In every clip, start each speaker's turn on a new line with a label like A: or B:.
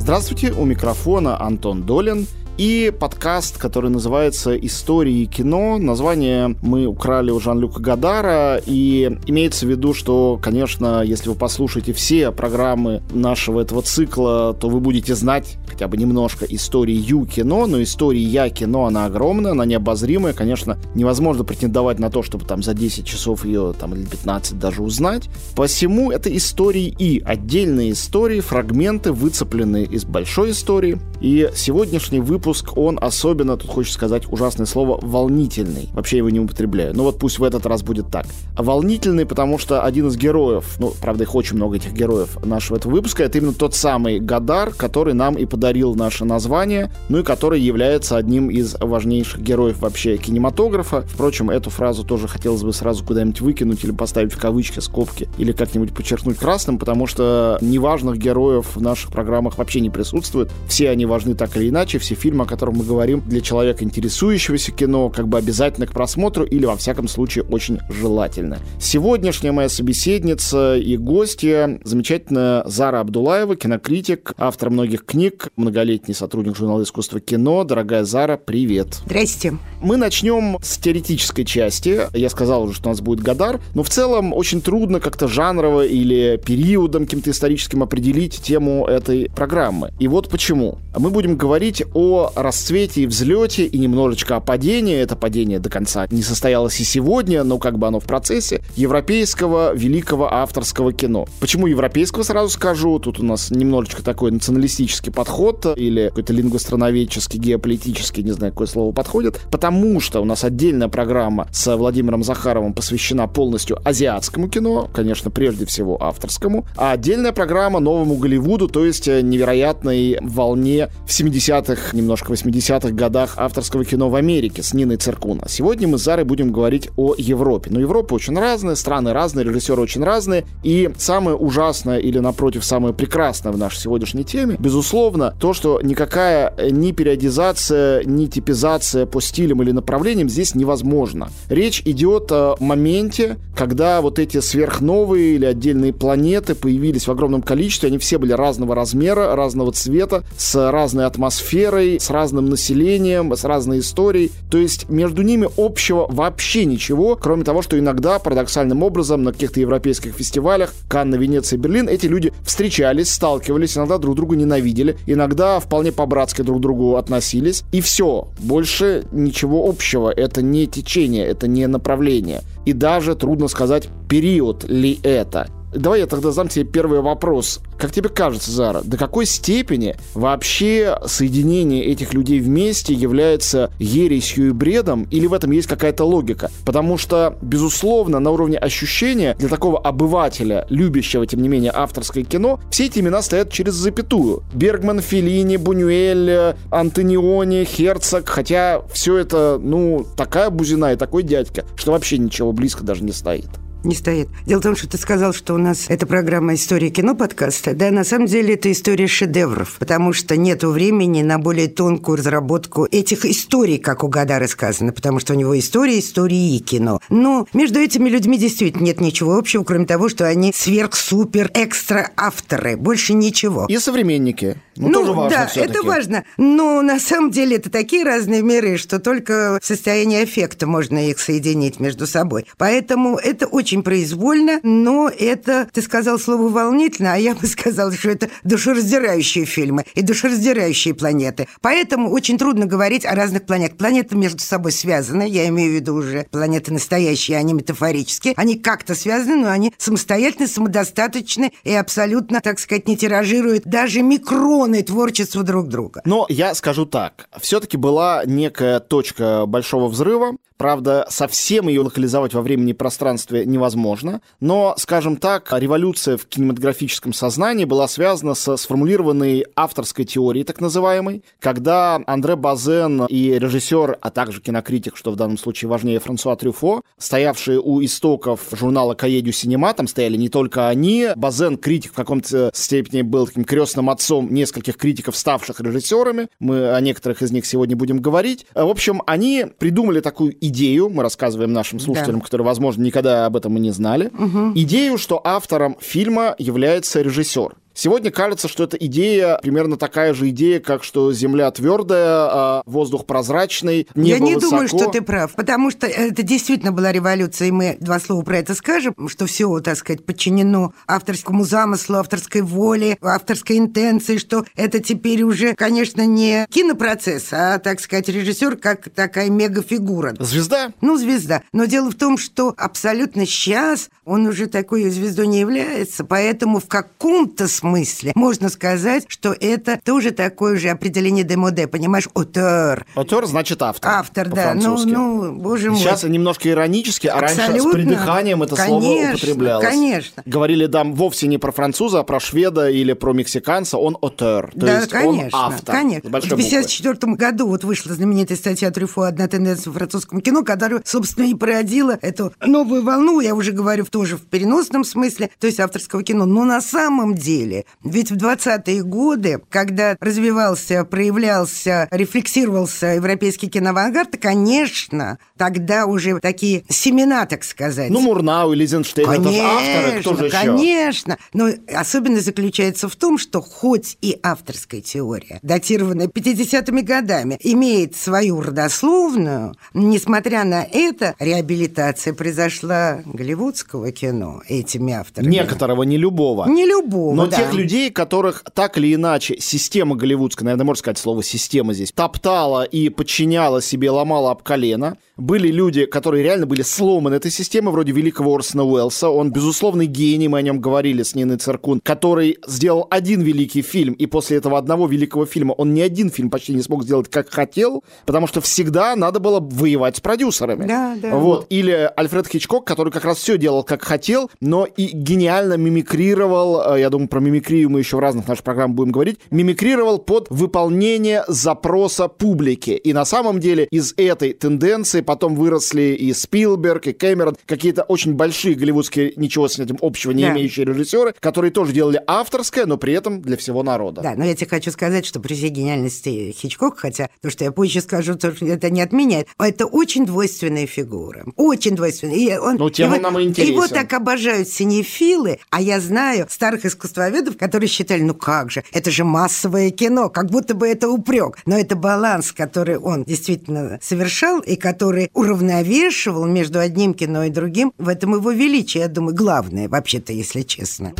A: Здравствуйте, у микрофона Антон Долин – и подкаст, который называется «Истории кино». Название мы украли у Жан-Люка Гадара, и имеется в виду, что, конечно, если вы послушаете все программы нашего этого цикла, то вы будете знать хотя бы немножко истории Ю кино, но истории Я кино, она огромная, она необозримая, конечно, невозможно претендовать на то, чтобы там за 10 часов ее, там, или 15 даже узнать. Посему это истории И, отдельные истории, фрагменты, выцепленные из большой истории. И сегодняшний выпуск он особенно, тут хочется сказать ужасное слово, волнительный. Вообще его не употребляю. Но вот пусть в этот раз будет так. Волнительный, потому что один из героев, ну, правда, их очень много, этих героев нашего этого выпуска, это именно тот самый Гадар, который нам и подарил наше название, ну и который является одним из важнейших героев вообще кинематографа. Впрочем, эту фразу тоже хотелось бы сразу куда-нибудь выкинуть или поставить в кавычки, скобки, или как-нибудь подчеркнуть красным, потому что неважных героев в наших программах вообще не присутствует. Все они важны так или иначе, все фильмы фильм, о котором мы говорим, для человека, интересующегося кино, как бы обязательно к просмотру или, во всяком случае, очень желательно. Сегодняшняя моя собеседница и гостья замечательная Зара Абдулаева, кинокритик, автор многих книг, многолетний сотрудник журнала искусства кино. Дорогая Зара, привет.
B: Здрасте.
A: Мы начнем с теоретической части. Я сказал уже, что у нас будет Гадар, но в целом очень трудно как-то жанрово или периодом каким-то историческим определить тему этой программы. И вот почему. Мы будем говорить о расцвете и взлете и немножечко о падении. Это падение до конца не состоялось и сегодня, но как бы оно в процессе европейского великого авторского кино. Почему европейского, сразу скажу. Тут у нас немножечко такой националистический подход или какой-то лингвостроноведческий, геополитический, не знаю, какое слово подходит. Потому что у нас отдельная программа с Владимиром Захаровым посвящена полностью азиатскому кино, конечно, прежде всего авторскому, а отдельная программа новому Голливуду, то есть невероятной волне в 70-х, немножко немножко 80-х годах авторского кино в Америке с Ниной Циркуна. Сегодня мы с Зарой будем говорить о Европе. Но Европа очень разная, страны разные, режиссеры очень разные. И самое ужасное или, напротив, самое прекрасное в нашей сегодняшней теме, безусловно, то, что никакая ни периодизация, ни типизация по стилям или направлениям здесь невозможна. Речь идет о моменте, когда вот эти сверхновые или отдельные планеты появились в огромном количестве, они все были разного размера, разного цвета, с разной атмосферой, с разным населением, с разной историей. То есть между ними общего вообще ничего, кроме того, что иногда парадоксальным образом на каких-то европейских фестивалях, Канна, Венеция, Берлин, эти люди встречались, сталкивались, иногда друг друга ненавидели, иногда вполне по-братски друг к другу относились. И все. Больше ничего общего. Это не течение, это не направление. И даже трудно сказать, период ли это. Давай я тогда задам тебе первый вопрос. Как тебе кажется, Зара, до какой степени вообще соединение этих людей вместе является ересью и бредом, или в этом есть какая-то логика? Потому что, безусловно, на уровне ощущения для такого обывателя, любящего, тем не менее, авторское кино, все эти имена стоят через запятую. Бергман, Феллини, Бунюэль, Антониони, Херцог, хотя все это, ну, такая бузина и такой дядька, что вообще ничего близко даже не стоит
B: не стоит. Дело в том, что ты сказал, что у нас эта программа «История кино» подкаста. Да, на самом деле это история шедевров, потому что нет времени на более тонкую разработку этих историй, как у Гадара сказано, потому что у него история, истории и кино. Но между этими людьми действительно нет ничего общего, кроме того, что они сверх-супер-экстра-авторы. Больше ничего.
A: И современники.
B: Ну, ну тоже важно да, это важно. Но на самом деле это такие разные миры, что только в состоянии эффекта можно их соединить между собой. Поэтому это очень очень произвольно, но это, ты сказал слово волнительно, а я бы сказала, что это душераздирающие фильмы и душераздирающие планеты. Поэтому очень трудно говорить о разных планетах. Планеты между собой связаны, я имею в виду уже планеты настоящие, они метафорические. Они как-то связаны, но они самостоятельны, самодостаточны и абсолютно, так сказать, не тиражируют даже микроны творчества друг друга.
A: Но я скажу так, все-таки была некая точка большого взрыва, Правда, совсем ее локализовать во времени и пространстве невозможно, но, скажем так, революция в кинематографическом сознании была связана со сформулированной авторской теорией, так называемой, когда Андре Базен и режиссер, а также кинокритик, что в данном случае важнее, Франсуа Трюфо, стоявшие у истоков журнала «Каедю Синема», там стояли не только они, Базен, критик в каком-то степени был таким крестным отцом нескольких критиков, ставших режиссерами, мы о некоторых из них сегодня будем говорить. В общем, они придумали такую идею, мы рассказываем нашим слушателям, да. которые, возможно, никогда об этом и не знали, угу. идею, что автором фильма является режиссер. Сегодня кажется, что эта идея примерно такая же идея, как что Земля твердая, а воздух прозрачный, небо
B: Я не
A: высоко.
B: думаю, что ты прав, потому что это действительно была революция, и мы два слова про это скажем, что все, так сказать, подчинено авторскому замыслу, авторской воле, авторской интенции, что это теперь уже, конечно, не кинопроцесс, а, так сказать, режиссер как такая мегафигура.
A: Звезда?
B: Ну, звезда. Но дело в том, что абсолютно сейчас он уже такой звездой не является, поэтому в каком-то смысле можно сказать, что это тоже такое же определение демоде, понимаешь, отер.
A: Отер значит автор.
B: Автор, да. Ну, ну, боже мой.
A: Сейчас немножко иронически, а
B: Абсолютно.
A: раньше с придыханием это
B: конечно,
A: слово употреблялось.
B: Конечно.
A: Говорили там вовсе не про француза, а про шведа или про мексиканца. Он отер, то
B: да,
A: есть
B: конечно,
A: он автор.
B: Конечно.
A: Большой
B: в 1954 году вот вышла знаменитая статья Трюфо «Одна тенденция в французском кино», которая, собственно, и породила эту новую волну, я уже говорю тоже в переносном смысле, то есть авторского кино. Но на самом деле, ведь в 20-е годы, когда развивался, проявлялся, рефлексировался европейский киноавангард, конечно, тогда уже такие семена, так сказать.
A: Ну, Мурнау это же
B: Конечно,
A: авторы, кто же еще?
B: конечно. Но особенность заключается в том, что хоть и авторская теория, датированная 50-ми годами, имеет свою родословную, несмотря на это, реабилитация произошла голливудского кино этими авторами.
A: Некоторого, не любого.
B: Не любого,
A: Но
B: да.
A: Тех людей, которых так или иначе система голливудская, наверное, можно сказать слово «система» здесь, топтала и подчиняла себе, ломала об колено. Были люди, которые реально были сломаны этой системой, вроде великого Орсона Уэллса. Он, безусловный гений, мы о нем говорили с Ниной Циркун, который сделал один великий фильм, и после этого одного великого фильма он ни один фильм почти не смог сделать, как хотел, потому что всегда надо было воевать с продюсерами.
B: Да, да.
A: Вот. Или Альфред Хичкок, который как раз все делал, как хотел, но и гениально мимикрировал, э, я думаю, про мимикрию мы еще в разных наших программах будем говорить, мимикрировал под выполнение запроса публики. И на самом деле из этой тенденции потом выросли и Спилберг, и Кэмерон, какие-то очень большие голливудские, ничего с этим общего не
B: Да.
A: имеющие режиссеры, которые тоже делали авторское, но при этом для всего народа.
B: Да, но я тебе хочу сказать, что при всей гениальности Хичкока, хотя то, что я позже скажу, то, что это не отменяет, это очень двойственная фигура. Очень двойственная. И он,
A: Ну, тем он
B: его,
A: нам интересен.
B: Его так обожают синефилы, а я знаю старых искусствоведов, которые считали, ну как же, это же массовое кино, как будто бы это упрек. Но это баланс, который он действительно совершал и который уравновешивал между одним кино и другим. В этом его величие, я думаю, главное, вообще-то, если честно.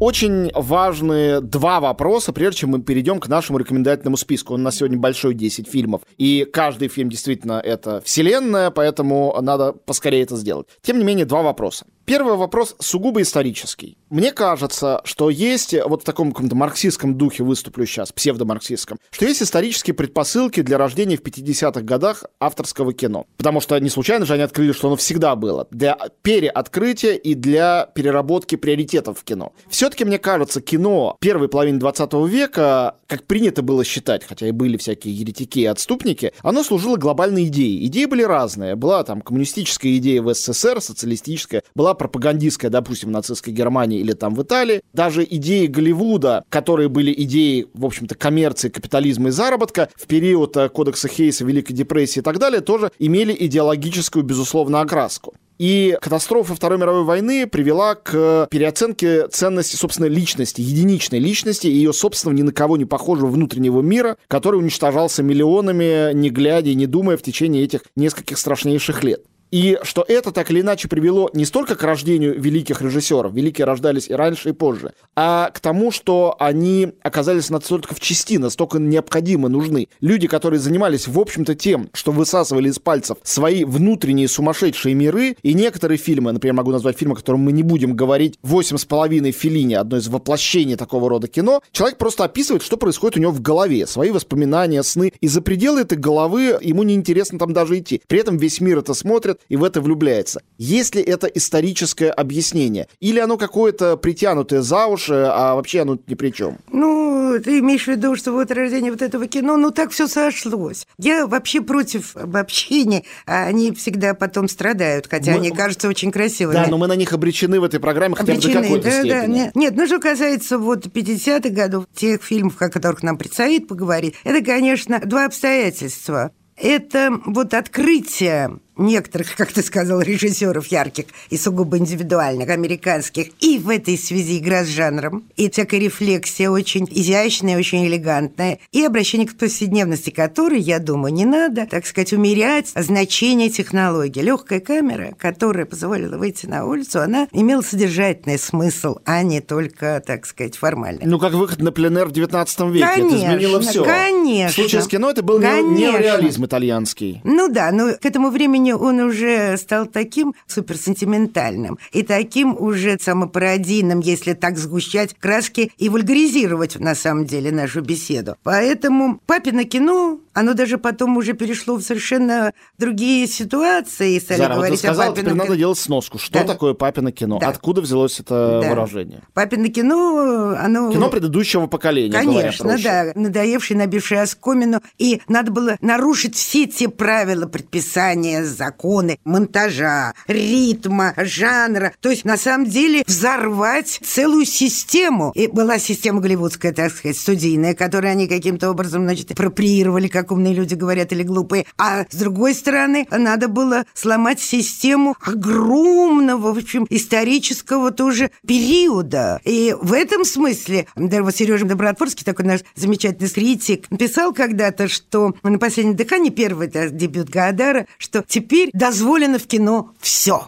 A: Очень важные два вопроса, прежде чем мы перейдем к нашему рекомендательному списку. Он у нас сегодня большой, 10 фильмов. И каждый фильм действительно это вселенная, поэтому надо поскорее это сделать. Тем не менее, два вопроса. Первый вопрос сугубо исторический. Мне кажется, что есть, вот в таком каком-то марксистском духе выступлю сейчас, псевдомарксистском, что есть исторические предпосылки для рождения в 50-х годах авторского кино. Потому что не случайно же они открыли, что оно всегда было. Для переоткрытия и для переработки приоритетов в кино. Все-таки, мне кажется, кино первой половины 20 века, как принято было считать, хотя и были всякие еретики и отступники, оно служило глобальной идеей. Идеи были разные. Была там коммунистическая идея в СССР, социалистическая, была пропагандистская, допустим, в нацистской Германии или там в Италии. Даже идеи Голливуда, которые были идеи, в общем-то, коммерции, капитализма и заработка, в период э, Кодекса Хейса, Великой депрессии и так далее, тоже имели идеологическую, безусловно, окраску. И катастрофа Второй мировой войны привела к переоценке ценности, собственно, личности, единичной личности и ее собственного ни на кого не похожего внутреннего мира, который уничтожался миллионами, не глядя и не думая в течение этих нескольких страшнейших лет. И что это так или иначе привело не столько к рождению великих режиссеров, великие рождались и раньше, и позже, а к тому, что они оказались настолько в части, настолько необходимы, нужны. Люди, которые занимались, в общем-то, тем, что высасывали из пальцев свои внутренние сумасшедшие миры, и некоторые фильмы, например, могу назвать фильм, о котором мы не будем говорить, «Восемь с половиной Филини», одно из воплощений такого рода кино, человек просто описывает, что происходит у него в голове, свои воспоминания, сны, и за пределы этой головы ему неинтересно там даже идти. При этом весь мир это смотрит, и в это влюбляется. Есть ли это историческое объяснение? Или оно какое-то притянутое за уши, а вообще оно ни при чем?
B: Ну, ты имеешь в виду, что вот рождение вот этого кино, ну так все сошлось. Я вообще против обобщения, а они всегда потом страдают, хотя
A: Мы-
B: они кажутся очень красивыми.
A: Да, но мы на них обречены в этой программе хотя бы до
B: Обречены,
A: какой-то
B: да, да,
A: степени.
B: нет, нет, ну что касается вот 50-х годов, тех фильмов, о которых нам предстоит поговорить, это, конечно, два обстоятельства. Это вот открытие некоторых, как ты сказал, режиссеров ярких и сугубо индивидуальных, американских, и в этой связи игра с жанром, и всякая рефлексия очень изящная, очень элегантная, и обращение к повседневности, которой, я думаю, не надо, так сказать, умерять значение технологии. Легкая камера, которая позволила выйти на улицу, она имела содержательный смысл, а не только, так сказать, формальный.
A: Ну, как выход на пленэр в 19 веке.
B: Конечно,
A: это изменило все.
B: Конечно.
A: В случае с кино это был
B: конечно.
A: неореализм итальянский.
B: Ну да, но к этому времени он уже стал таким суперсентиментальным и таким уже самопародийным, если так сгущать краски и вульгаризировать на самом деле нашу беседу. Поэтому папино кино оно даже потом уже перешло в совершенно другие ситуации. Стали
A: Зара,
B: говорить
A: вот ты сказала,
B: о папином
A: теперь надо делать сноску. Что
B: Да.
A: такое папино кино?
B: Да.
A: Откуда взялось это
B: Да.
A: выражение?
B: Папино кино, оно...
A: Кино предыдущего поколения,
B: Конечно, да, надоевший, набивший оскомину. И надо было нарушить все те правила, предписания, законы, монтажа, ритма, жанра. То есть, на самом деле, взорвать целую систему. И была система голливудская, так сказать, студийная, которую они каким-то образом, значит, апроприировали, как умные люди говорят, или глупые. А с другой стороны, надо было сломать систему огромного, в общем, исторического тоже периода. И в этом смысле, даже вот Сережа Добротворский, такой наш замечательный критик, писал когда-то, что на последнем дыхании, первый да, дебют Гаадара, что теперь дозволено в кино все.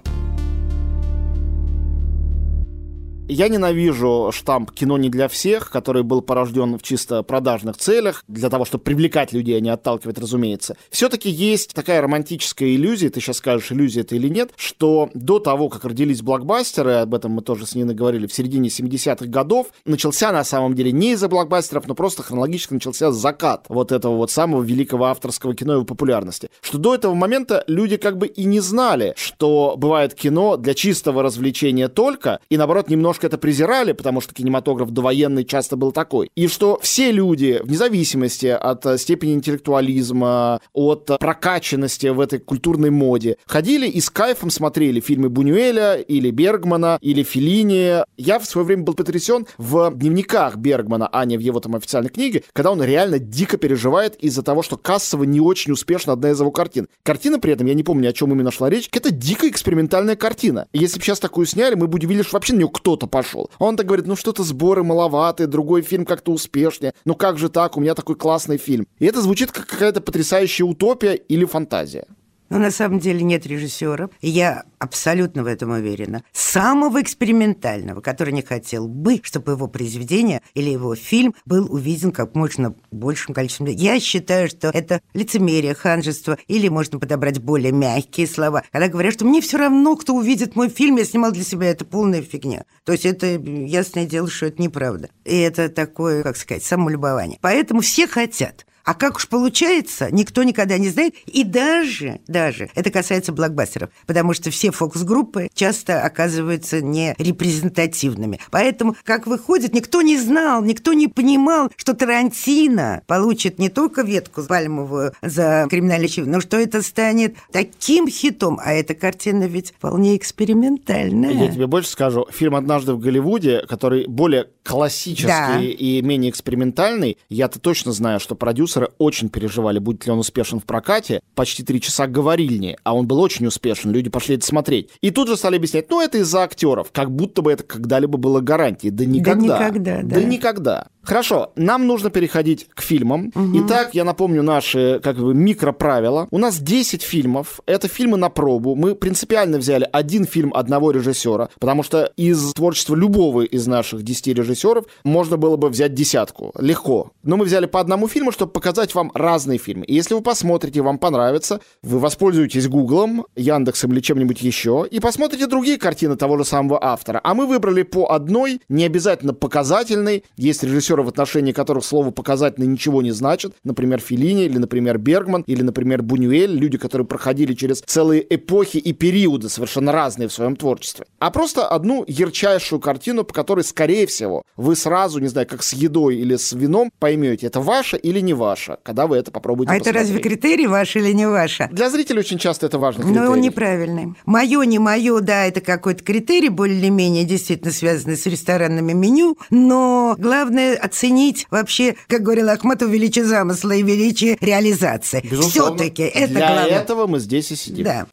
A: Я ненавижу штамп «кино не для всех», который был порожден в чисто продажных целях, для того, чтобы привлекать людей, а не отталкивать, разумеется. Все-таки есть такая романтическая иллюзия, ты сейчас скажешь, иллюзия это или нет, что до того, как родились блокбастеры, об этом мы тоже с Ниной говорили, в середине 70-х годов, начался на самом деле не из-за блокбастеров, но просто хронологически начался закат вот этого вот самого великого авторского кино и его популярности. Что до этого момента люди как бы и не знали, что бывает кино для чистого развлечения только, и наоборот немножко это презирали, потому что кинематограф довоенный часто был такой. И что все люди, вне зависимости от э, степени интеллектуализма, от э, прокачанности в этой культурной моде, ходили и с кайфом смотрели фильмы Бунюэля или Бергмана или Феллини. Я в свое время был потрясен в дневниках Бергмана, а не в его там официальной книге, когда он реально дико переживает из-за того, что кассово не очень успешна одна из его картин. Картина при этом, я не помню, о чем именно шла речь, это дико экспериментальная картина. Если бы сейчас такую сняли, мы бы удивились, что вообще на нее кто-то пошел. Он так говорит, ну что-то сборы маловатые, другой фильм как-то успешнее. Ну как же так, у меня такой классный фильм. И это звучит как какая-то потрясающая утопия или фантазия.
B: Но на самом деле нет режиссера, и я абсолютно в этом уверена, самого экспериментального, который не хотел бы, чтобы его произведение или его фильм был увиден как можно большим количеством. Я считаю, что это лицемерие, ханжество, или можно подобрать более мягкие слова, когда говорят, что мне все равно, кто увидит мой фильм, я снимал для себя, это полная фигня. То есть это ясное дело, что это неправда. И это такое, как сказать, самолюбование. Поэтому все хотят. А как уж получается, никто никогда не знает. И даже, даже, это касается блокбастеров, потому что все фокус-группы часто оказываются не репрезентативными. Поэтому, как выходит, никто не знал, никто не понимал, что Тарантино получит не только ветку пальмовую за криминальный фильм, но что это станет таким хитом. А эта картина ведь вполне экспериментальная.
A: Я тебе больше скажу. Фильм «Однажды в Голливуде», который более классический
B: Да.
A: и менее экспериментальный, я-то точно знаю, что продюсеры очень переживали, будет ли он успешен в прокате. Почти три часа говорильни, а он был очень успешен, люди пошли это смотреть. И тут же стали объяснять, ну это из-за актеров, как будто бы это когда-либо было гарантией. Да никогда.
B: никогда, да.
A: Да никогда. Хорошо, нам нужно переходить к фильмам. Итак, я напомню наши как бы микроправила. У нас 10 фильмов. Это фильмы на пробу. Мы принципиально взяли один фильм одного режиссера, потому что из творчества любого из наших 10 режиссеров можно было бы взять десятку. Легко. Но мы взяли по одному фильму, чтобы показать вам разные фильмы. И если вы посмотрите, вам понравится, вы воспользуетесь Гуглом, Яндексом или чем-нибудь еще, и посмотрите другие картины того же самого автора. А мы выбрали по одной, не обязательно показательной. Есть режиссеры, в отношении которых слово «показательный» ничего не значит. Например, Филини, или, например, Бергман, или, например, Бунюэль. Люди, которые проходили через целые эпохи и периоды, совершенно разные в своем творчестве. А просто одну ярчайшую картину, по которой, скорее всего, вы сразу, не знаю, как с едой или с вином, поймете, это ваше или не ваше, когда вы это попробуете
B: А это разве
A: посмотреть.
B: критерий ваш или не ваш?
A: Для зрителей очень часто это важно.
B: Ну, он неправильный. Мое, не мое, да, это какой-то критерий, более-менее действительно связанный с ресторанными меню, но главное оценить вообще, как говорил Ахматов, величие замысла и величие реализации. Все-таки это
A: Для
B: главное.
A: этого мы здесь и сидим.
B: Да.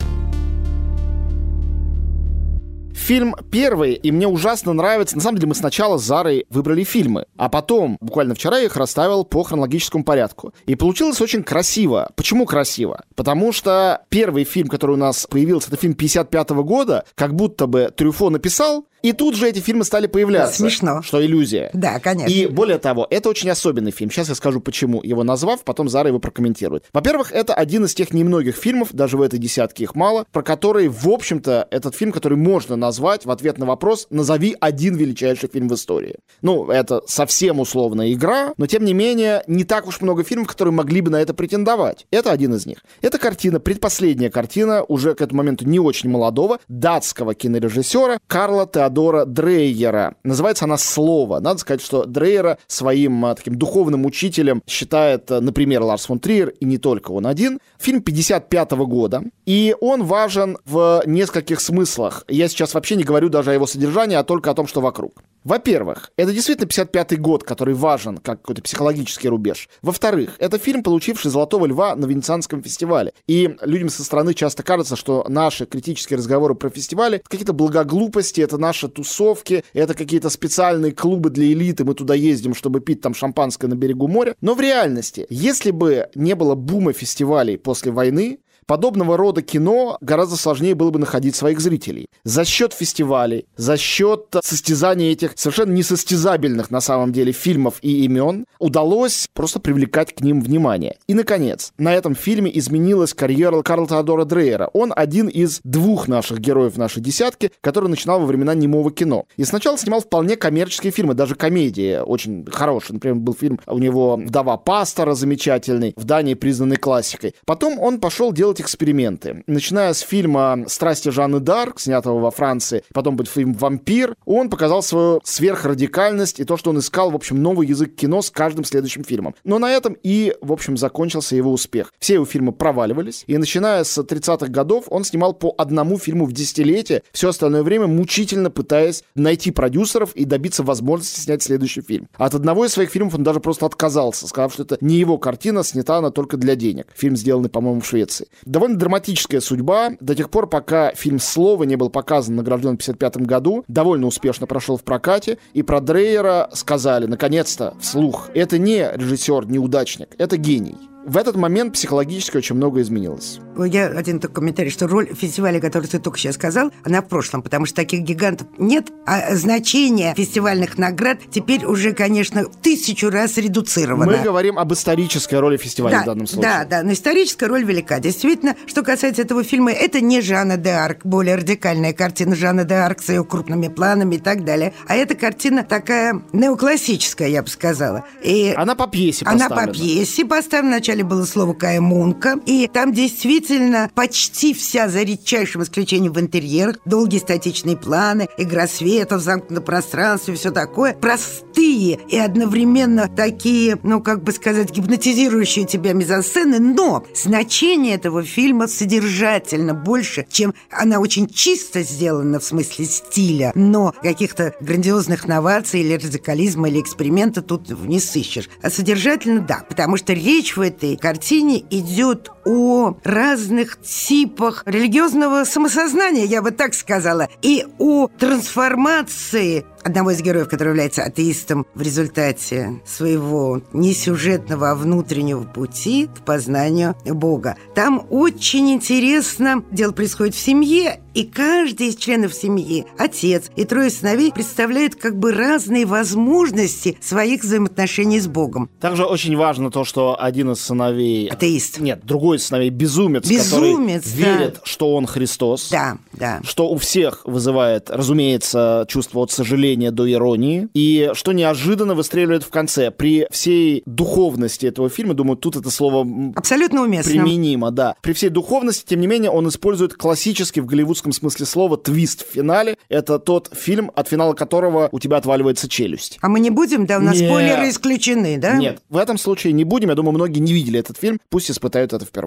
A: Фильм первый, и мне ужасно нравится. На самом деле мы сначала с Зарой выбрали фильмы, а потом, буквально вчера, я их расставил по хронологическому порядку. И получилось очень красиво. Почему красиво? Потому что первый фильм, который у нас появился, это фильм 55 года, как будто бы Трюфо написал, и тут же эти фильмы стали появляться.
B: Смешно.
A: Что иллюзия.
B: Да, конечно.
A: И более того, это очень особенный фильм. Сейчас я скажу, почему. Его назвав, потом Зара его прокомментирует. Во-первых, это один из тех немногих фильмов, даже в этой десятке их мало, про которые, в общем-то, этот фильм, который можно назвать в ответ на вопрос «назови один величайший фильм в истории». Ну, это совсем условная игра, но, тем не менее, не так уж много фильмов, которые могли бы на это претендовать. Это один из них. Это картина, предпоследняя картина, уже к этому моменту не очень молодого, датского кинорежиссера Карла Теодора Дрейера. Называется она «Слово». Надо сказать, что Дрейера своим а, таким духовным учителем считает, а, например, Ларс фон Триер, и не только он один. Фильм 55 -го года, и он важен в нескольких смыслах. Я сейчас вообще не говорю даже о его содержании, а только о том, что вокруг. Во-первых, это действительно 55-й год, который важен как какой-то психологический рубеж. Во-вторых, это фильм, получивший «Золотого льва» на Венецианском фестивале. И людям со стороны часто кажется, что наши критические разговоры про фестивали — какие-то благоглупости, это наши тусовки, это какие-то специальные клубы для элиты, мы туда ездим, чтобы пить там шампанское на берегу моря. Но в реальности, если бы не было бума фестивалей после войны, подобного рода кино гораздо сложнее было бы находить своих зрителей. За счет фестивалей, за счет состязаний этих совершенно несостязабельных на самом деле фильмов и имен удалось просто привлекать к ним внимание. И, наконец, на этом фильме изменилась карьера Карла Теодора Дрейера. Он один из двух наших героев нашей десятки, который начинал во времена немого кино. И сначала снимал вполне коммерческие фильмы, даже комедии очень хорошие. Например, был фильм у него «Вдова пастора» замечательный, в Дании признанный классикой. Потом он пошел делать эксперименты. Начиная с фильма «Страсти Жанны Дарк», снятого во Франции, потом будет фильм «Вампир», он показал свою сверхрадикальность и то, что он искал, в общем, новый язык кино с каждым следующим фильмом. Но на этом и, в общем, закончился его успех. Все его фильмы проваливались, и начиная с 30-х годов он снимал по одному фильму в десятилетие, все остальное время мучительно пытаясь найти продюсеров и добиться возможности снять следующий фильм. От одного из своих фильмов он даже просто отказался, сказав, что это не его картина, снята она только для денег. Фильм, сделанный, по-моему, в Швеции. Довольно драматическая судьба. До тех пор, пока фильм «Слово» не был показан, награжден в 1955 году, довольно успешно прошел в прокате, и про Дрейера сказали, наконец-то, вслух, это не режиссер-неудачник, это гений. В этот момент психологически очень много изменилось.
B: Я один только комментарий, что роль фестиваля, который ты только сейчас сказал, она в прошлом, потому что таких гигантов нет, а значение фестивальных наград теперь уже, конечно, тысячу раз редуцировано.
A: Мы говорим об исторической роли фестиваля
B: да,
A: в данном случае.
B: Да, да, но историческая роль велика. Действительно, что касается этого фильма, это не Жанна де Арк, более радикальная картина Жанна де Арк с ее крупными планами и так далее, а эта картина такая неоклассическая, я бы сказала. И
A: она по пьесе
B: поставлена.
A: Она
B: по пьесе поставлена, вначале было слово Кая Мунка, и там действительно почти вся, за редчайшим исключением в интерьерах, долгие статичные планы, игра света в замкнутом пространстве, все такое, простые и одновременно такие, ну, как бы сказать, гипнотизирующие тебя мизансцены, но значение этого фильма содержательно больше, чем она очень чисто сделана в смысле стиля, но каких-то грандиозных новаций или радикализма, или эксперимента тут не сыщешь. А содержательно, да, потому что речь в этой этой картине идет о разных типах религиозного самосознания, я бы так сказала, и о трансформации одного из героев, который является атеистом в результате своего не сюжетного, а внутреннего пути к познанию Бога. Там очень интересно, дело происходит в семье, и каждый из членов семьи, отец и трое сыновей, представляют как бы разные возможности своих взаимоотношений с Богом.
A: Также очень важно то, что один из сыновей...
B: Атеист.
A: Нет, другой из сыновей безумец,
B: безумец
A: который да. верит, что он Христос.
B: Да, да.
A: Что у всех вызывает, разумеется, чувство от сожаления до иронии. И что неожиданно выстреливает в конце. При всей духовности этого фильма, думаю, тут это слово...
B: Абсолютно уместно.
A: Применимо, да. При всей духовности, тем не менее, он использует классический в голливудском смысле слова твист в финале. Это тот фильм, от финала которого у тебя отваливается челюсть.
B: А мы не будем, да? У нас Нет. спойлеры исключены, да?
A: Нет, в этом случае не будем. Я думаю, многие не видели этот фильм. Пусть испытают это впервые.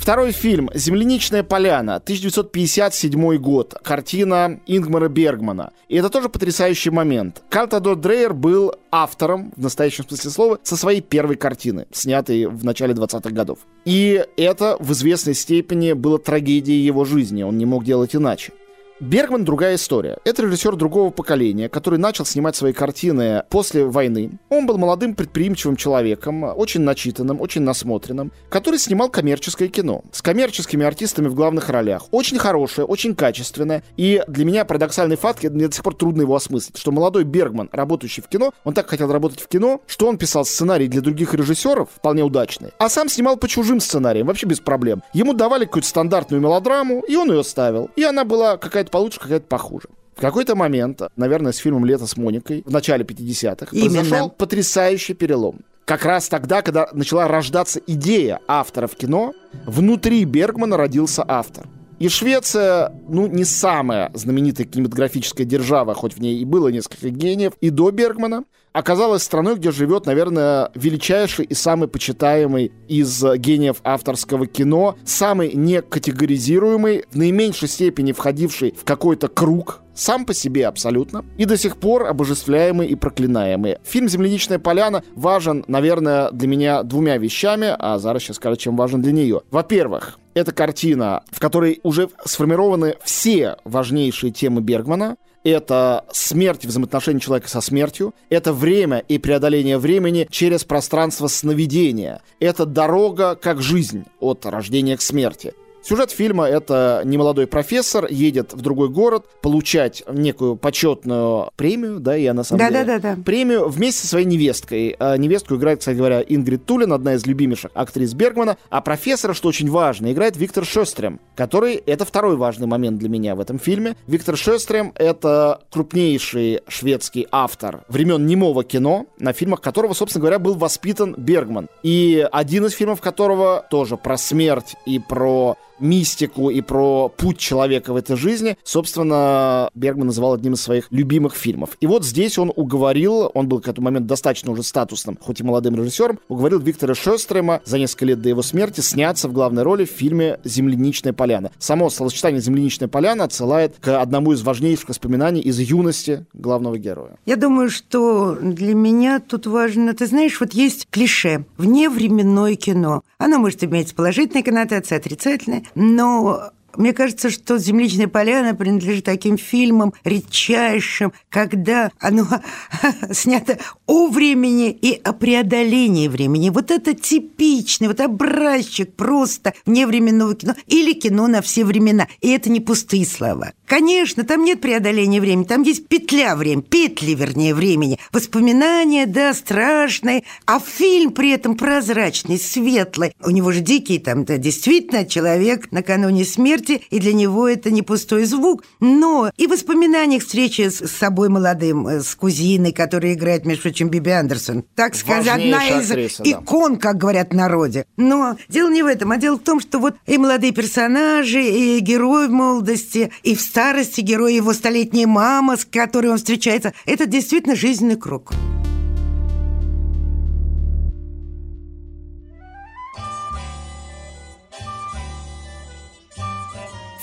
A: Второй фильм «Земляничная поляна», 1957 год, картина Ингмара Бергмана. И это тоже потрясающий момент. Картадор Дрейер был автором, в настоящем смысле слова, со своей первой картины, снятой в начале 20-х годов. И это в известной степени было трагедией его жизни, он не мог делать иначе. Бергман другая история. Это режиссер другого поколения, который начал снимать свои картины после войны. Он был молодым предприимчивым человеком, очень начитанным, очень насмотренным, который снимал коммерческое кино с коммерческими артистами в главных ролях. Очень хорошее, очень качественное. И для меня парадоксальный факт, мне до сих пор трудно его осмыслить, что молодой Бергман, работающий в кино, он так хотел работать в кино, что он писал сценарий для других режиссеров, вполне удачный, а сам снимал по чужим сценариям, вообще без проблем. Ему давали какую-то стандартную мелодраму, и он ее ставил. И она была какая-то какая-то получше, какая-то похуже. В какой-то момент, наверное, с фильмом «Лето с Моникой» в начале 50-х произошел потрясающий перелом. Как раз тогда, когда начала рождаться идея автора в кино, внутри Бергмана родился автор. И Швеция, ну, не самая знаменитая кинематографическая держава, хоть в ней и было несколько гениев, и до Бергмана, оказалась страной, где живет, наверное, величайший и самый почитаемый из гениев авторского кино, самый некатегоризируемый, в наименьшей степени входивший в какой-то круг сам по себе абсолютно, и до сих пор обожествляемый и проклинаемый. Фильм «Земляничная поляна» важен, наверное, для меня двумя вещами, а Зара сейчас скажет, чем важен для нее. Во-первых, это картина, в которой уже сформированы все важнейшие темы Бергмана, это смерть, взаимоотношения человека со смертью, это время и преодоление времени через пространство сновидения, это дорога как жизнь от рождения к смерти. Сюжет фильма — это немолодой профессор едет в другой город получать некую почетную премию, да, я на самом да, деле... Да-да-да. Премию вместе со своей невесткой. А невестку играет, кстати говоря, Ингрид Тулин, одна из любимейших актрис Бергмана, а профессора, что очень важно, играет Виктор Шестрем, который... Это второй важный момент для меня в этом фильме. Виктор Шестрем — это крупнейший шведский автор времен немого кино, на фильмах которого, собственно говоря, был воспитан Бергман. И один из фильмов которого тоже про смерть и про мистику и про путь человека в этой жизни, собственно, Бергман называл одним из своих любимых фильмов. И вот здесь он уговорил, он был к этому моменту достаточно уже статусным, хоть и молодым режиссером, уговорил Виктора Шестрема за несколько лет до его смерти сняться в главной роли в фильме «Земляничная поляна». Само словосочетание «Земляничная поляна» отсылает к одному из важнейших воспоминаний из юности главного героя.
B: Я думаю, что для меня тут важно, ты знаешь, вот есть клише «вневременное кино». Оно может иметь положительные коннотации, отрицательные, но мне кажется, что «Земличная поляна» принадлежит таким фильмам редчайшим, когда оно снято о времени и о преодолении времени. Вот это типичный, вот образчик просто вневременного кино или кино на все времена. И это не пустые слова. Конечно, там нет преодоления времени, там есть петля времени, петли, вернее, времени. Воспоминания, да, страшные, а фильм при этом прозрачный, светлый. У него же дикий там, да, действительно, человек накануне смерти смерти, и для него это не пустой звук. Но и воспоминания встречи с собой молодым, э, с кузиной, которая играет, между прочим, Биби Андерсон. Так сказать, одна из актриса, икон, да. как говорят в народе. Но дело не в этом, а дело в том, что вот и молодые персонажи, и герой в молодости, и в старости герой, его столетняя мама, с которой он встречается, это действительно жизненный круг.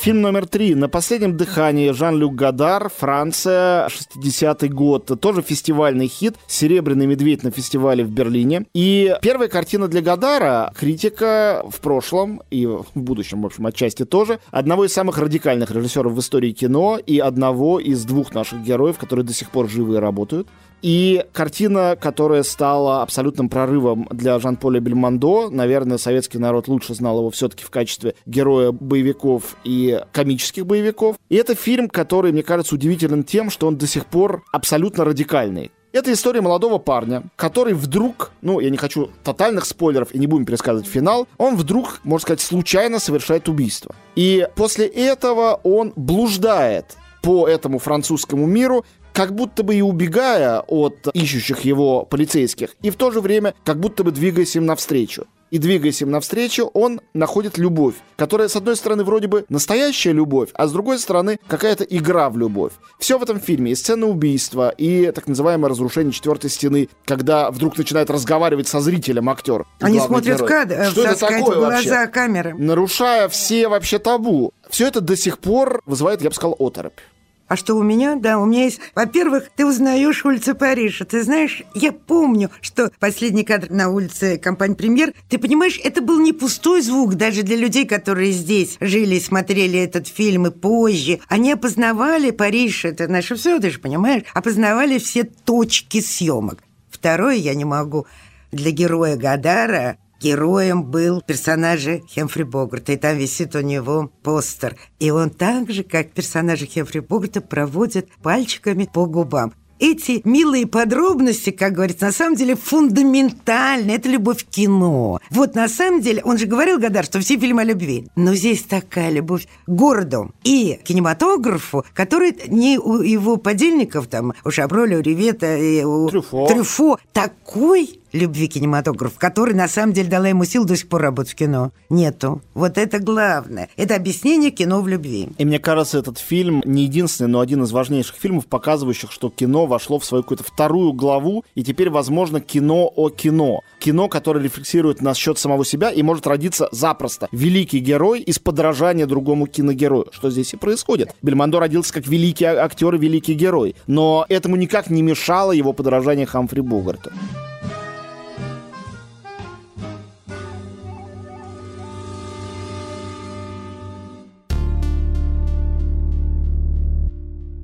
A: Фильм номер три. «На последнем дыхании» Жан-Люк Гадар, Франция, 60-й год. Тоже фестивальный хит. «Серебряный медведь» на фестивале в Берлине. И первая картина для Гадара, критика в прошлом и в будущем, в общем, отчасти тоже, одного из самых радикальных режиссеров в истории кино и одного из двух наших героев, которые до сих пор живы и работают. И картина, которая стала абсолютным прорывом для Жан-Поля Бельмондо, наверное, советский народ лучше знал его все-таки в качестве героя боевиков и комических боевиков. И это фильм, который, мне кажется, удивителен тем, что он до сих пор абсолютно радикальный. Это история молодого парня, который вдруг, ну, я не хочу тотальных спойлеров и не будем пересказывать финал, он вдруг, можно сказать, случайно совершает убийство. И после этого он блуждает по этому французскому миру, как будто бы и убегая от ищущих его полицейских, и в то же время как будто бы двигаясь им навстречу. И двигаясь им навстречу, он находит любовь, которая, с одной стороны, вроде бы настоящая любовь, а с другой стороны, какая-то игра в любовь. Все в этом фильме, и сцена убийства, и так называемое разрушение четвертой стены, когда вдруг начинает разговаривать со зрителем актер.
B: Они смотрят герой. в кадр,
A: Что это сказать, такое
B: в глаза
A: вообще?
B: камеры.
A: Нарушая все вообще табу. Все это до сих пор вызывает, я бы сказал, оторопь.
B: А что у меня? Да, у меня есть... Во-первых, ты узнаешь улицу Парижа. Ты знаешь, я помню, что последний кадр на улице компании «Премьер», ты понимаешь, это был не пустой звук даже для людей, которые здесь жили и смотрели этот фильм и позже. Они опознавали Париж, это наше все, ты же понимаешь, опознавали все точки съемок. Второе я не могу. Для героя Гадара Героем был персонажа Хемфри Богарта, и там висит у него постер. И он так же, как персонажи Хемфри Богарта, проводит пальчиками по губам эти милые подробности, как говорится, на самом деле фундаментальны. Это любовь к кино. Вот на самом деле, он же говорил, Гадар, что все фильмы о любви. Но здесь такая любовь к городу и кинематографу, который не у его подельников, там, у Шаброля, у Ревета и у
A: Трюфо,
B: Трюфо такой любви к кинематографу, который на самом деле дала ему сил до сих пор работать в кино. Нету. Вот это главное. Это объяснение кино в любви.
A: И мне кажется, этот фильм не единственный, но один из важнейших фильмов, показывающих, что кино вошло в свою какую-то вторую главу, и теперь, возможно, кино о кино. Кино, которое рефлексирует на счет самого себя и может родиться запросто. Великий герой из подражания другому киногерою, что здесь и происходит. Бельмондо родился как великий актер и великий герой, но этому никак не мешало его подражание Хамфри Богарту.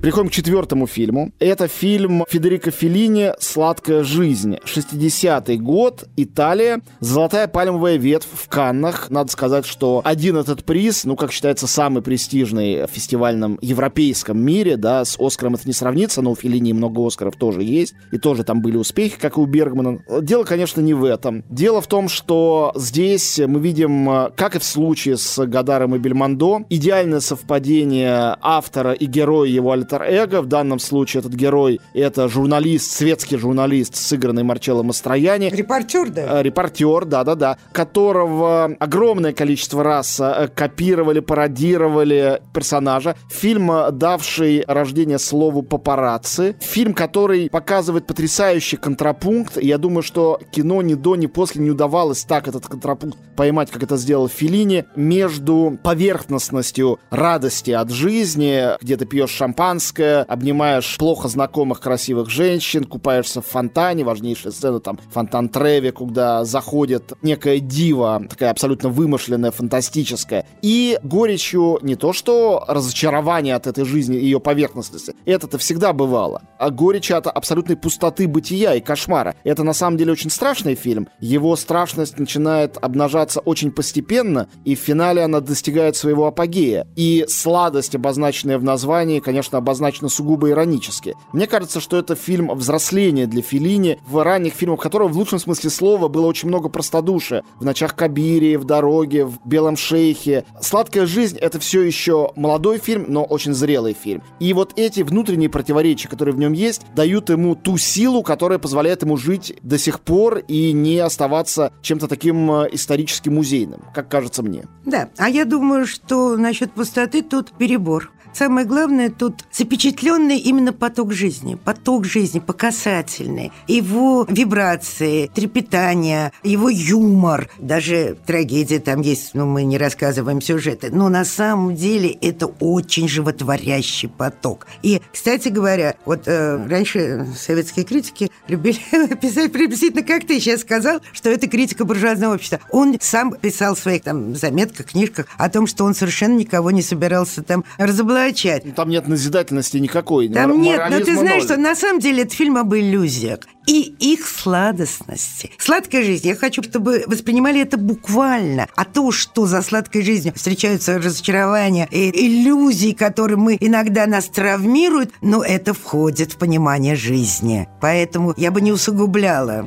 A: Приходим к четвертому фильму. Это фильм Федерико Феллини «Сладкая жизнь». 60-й год, Италия. Золотая пальмовая ветвь в Каннах. Надо сказать, что один этот приз, ну, как считается, самый престижный в фестивальном европейском мире, да, с Оскаром это не сравнится, но у Феллини много Оскаров тоже есть, и тоже там были успехи, как и у Бергмана. Дело, конечно, не в этом. Дело в том, что здесь мы видим, как и в случае с Гадаром и Бельмондо, идеальное совпадение автора и героя его альтер альтер-эго. В данном случае этот герой — это журналист, светский журналист, сыгранный Марчелло Мастрояни.
B: Репортер, да?
A: Э, репортер, да-да-да. Которого огромное количество раз э, копировали, пародировали персонажа. Фильм, э, давший рождение слову «папарацци». Фильм, который показывает потрясающий контрапункт. Я думаю, что кино ни до, ни после не удавалось так этот контрапункт поймать, как это сделал Филини, между поверхностностью радости от жизни, где ты пьешь шампанское, шампанское, обнимаешь плохо знакомых красивых женщин, купаешься в фонтане, важнейшая сцена там фонтан Треви, куда заходит некая дива, такая абсолютно вымышленная, фантастическая, и горечью не то что разочарование от этой жизни, ее поверхностности, это-то всегда бывало, а горечь от абсолютной пустоты бытия и кошмара. Это на самом деле очень страшный фильм, его страшность начинает обнажаться очень постепенно, и в финале она достигает своего апогея. И сладость, обозначенная в названии, конечно, обозначено сугубо иронически. Мне кажется, что это фильм взросления для Филини, в ранних фильмах которого в лучшем смысле слова было очень много простодушия. В «Ночах Кабири», в «Дороге», в «Белом шейхе». «Сладкая жизнь» — это все еще молодой фильм, но очень зрелый фильм. И вот эти внутренние противоречия, которые в нем есть, дают ему ту силу, которая позволяет ему жить до сих пор и не оставаться чем-то таким э, исторически музейным, как кажется мне.
B: Да, а я думаю, что насчет пустоты тут перебор. Самое главное тут запечатленный именно поток жизни, поток жизни, по касательной, его вибрации, трепетания, его юмор, даже трагедия там есть, но мы не рассказываем сюжеты, но на самом деле это очень животворящий поток. И, кстати говоря, вот э, раньше советские критики любили писать приблизительно как ты сейчас сказал, что это критика буржуазного общества. Он сам писал в своих там заметках, книжках о том, что он совершенно никого не собирался там разоблачать разоблачать.
A: Там нет назидательности никакой.
B: Там нет, но ты знаешь, ноль. что на самом деле это фильм об иллюзиях и их сладостности. Сладкая жизнь, я хочу, чтобы воспринимали это буквально. А то, что за сладкой жизнью встречаются разочарования и иллюзии, которые мы иногда нас травмируют, но это входит в понимание жизни. Поэтому я бы не усугубляла.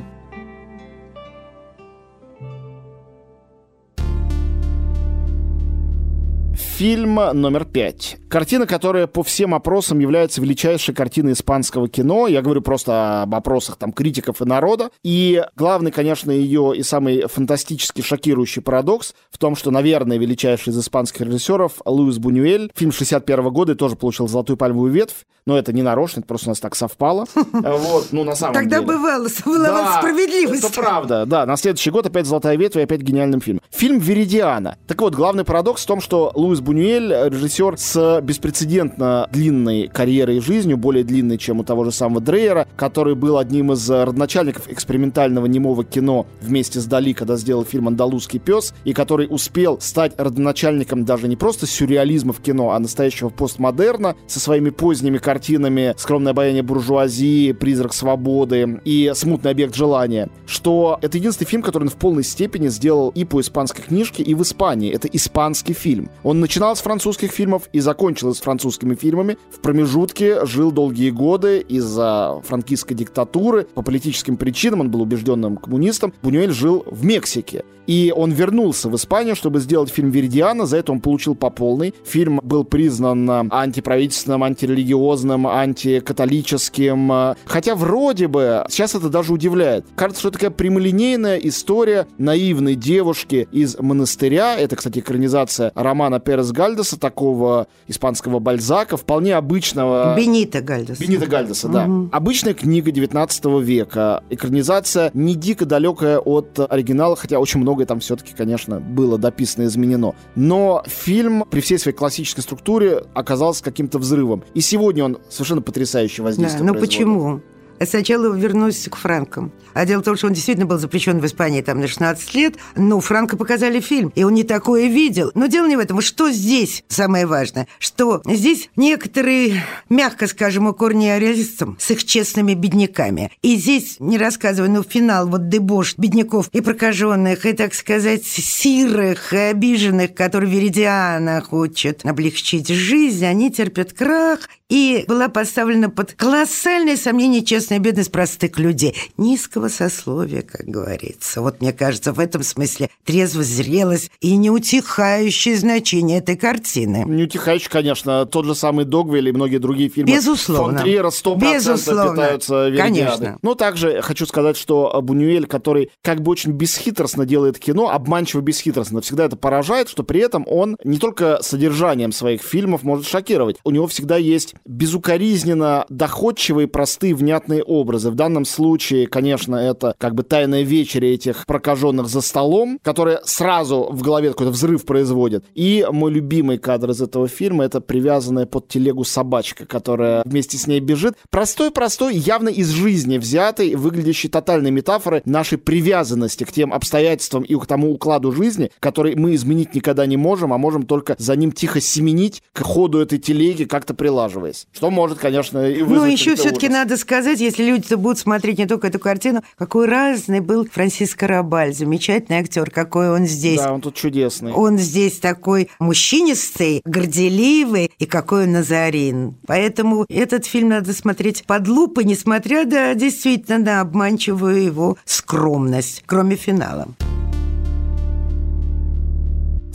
A: Фильм номер пять. Картина, которая по всем опросам является величайшей картиной испанского кино. Я говорю просто об опросах там критиков и народа. И главный, конечно, ее и самый фантастически шокирующий парадокс в том, что, наверное, величайший из испанских режиссеров Луис Бунюэль, фильм 61 года, тоже получил «Золотую пальмовую ветвь», но это не нарочно, это просто у нас так совпало. Вот, ну, на самом
B: Тогда
A: деле.
B: бывало, была справедливость.
A: Это правда, да. На следующий год опять «Золотая ветвь» и опять гениальным фильм. Фильм «Веридиана». Так вот, главный парадокс в том, что Луис Бунюэль, режиссер с беспрецедентно длинной карьерой и жизнью, более длинной, чем у того же самого Дрейера, который был одним из родоначальников экспериментального немого кино вместе с Дали, когда сделал фильм «Андалузский пес», и который успел стать родоначальником даже не просто сюрреализма в кино, а настоящего постмодерна со своими поздними картинами картинами «Скромное обаяние буржуазии», «Призрак свободы» и «Смутный объект желания», что это единственный фильм, который он в полной степени сделал и по испанской книжке, и в Испании. Это испанский фильм. Он начинал с французских фильмов и закончил с французскими фильмами. В промежутке жил долгие годы из-за франкистской диктатуры. По политическим причинам он был убежденным коммунистом. Бунюэль жил в Мексике. И он вернулся в Испанию, чтобы сделать фильм «Веридиана». За это он получил по полной. Фильм был признан антиправительственным, антирелигиозным, антикатолическим. Хотя вроде бы, сейчас это даже удивляет. Кажется, что такая прямолинейная история наивной девушки из монастыря. Это, кстати, экранизация романа Перес Гальдеса, такого испанского Бальзака, вполне обычного...
B: Бенита Гальдеса.
A: Бенита Гальдеса, да. Угу. Обычная книга 19 века. Экранизация не дико далекая от оригинала, хотя очень много многое там все-таки, конечно, было дописано и изменено. Но фильм при всей своей классической структуре оказался каким-то взрывом. И сегодня он совершенно потрясающий воздействие
B: да, но почему? Сначала вернусь к Франкам. А дело в том, что он действительно был запрещен в Испании там на 16 лет, но Франко показали фильм, и он не такое видел. Но дело не в этом. Что здесь самое важное? Что здесь некоторые, мягко скажем, укор неореалистам с их честными бедняками. И здесь, не рассказывая, но финал, вот дебош бедняков и прокаженных, и, так сказать, сирых и обиженных, которые Веридиана хочет облегчить жизнь, они терпят крах, и была поставлена под колоссальное сомнение честная бедность простых людей. Низкого сословия, как говорится. Вот мне кажется, в этом смысле трезво зрелость и неутихающее значение этой картины.
A: Неутихающее, конечно. Тот же самый Догвиль и многие другие фильмы.
B: Безусловно.
A: Фон Триера 100%
B: Безусловно.
A: питаются
B: Конечно.
A: Но также хочу сказать, что Бунюэль, который как бы очень бесхитростно делает кино, обманчиво бесхитростно, всегда это поражает, что при этом он не только содержанием своих фильмов может шокировать. У него всегда есть безукоризненно доходчивые, простые, внятные образы. В данном случае, конечно, это как бы тайная вечеря этих прокаженных за столом, которая сразу в голове какой-то взрыв производит. И мой любимый кадр из этого фильма — это привязанная под телегу собачка, которая вместе с ней бежит. Простой-простой, явно из жизни взятый, выглядящий тотальной метафорой нашей привязанности к тем обстоятельствам и к тому укладу жизни, который мы изменить никогда не можем, а можем только за ним тихо семенить к ходу этой телеги, как-то прилаживая оказываясь. Что может, конечно, и вызвать
B: Ну, еще все-таки надо сказать, если люди будут смотреть не только эту картину, какой разный был Франциско Рабаль, замечательный актер, какой он здесь.
A: Да, он тут чудесный.
B: Он здесь такой мужчинистый, горделивый, и какой он Назарин. Поэтому этот фильм надо смотреть под лупой, несмотря, да, действительно, на обманчивую его скромность, кроме финала.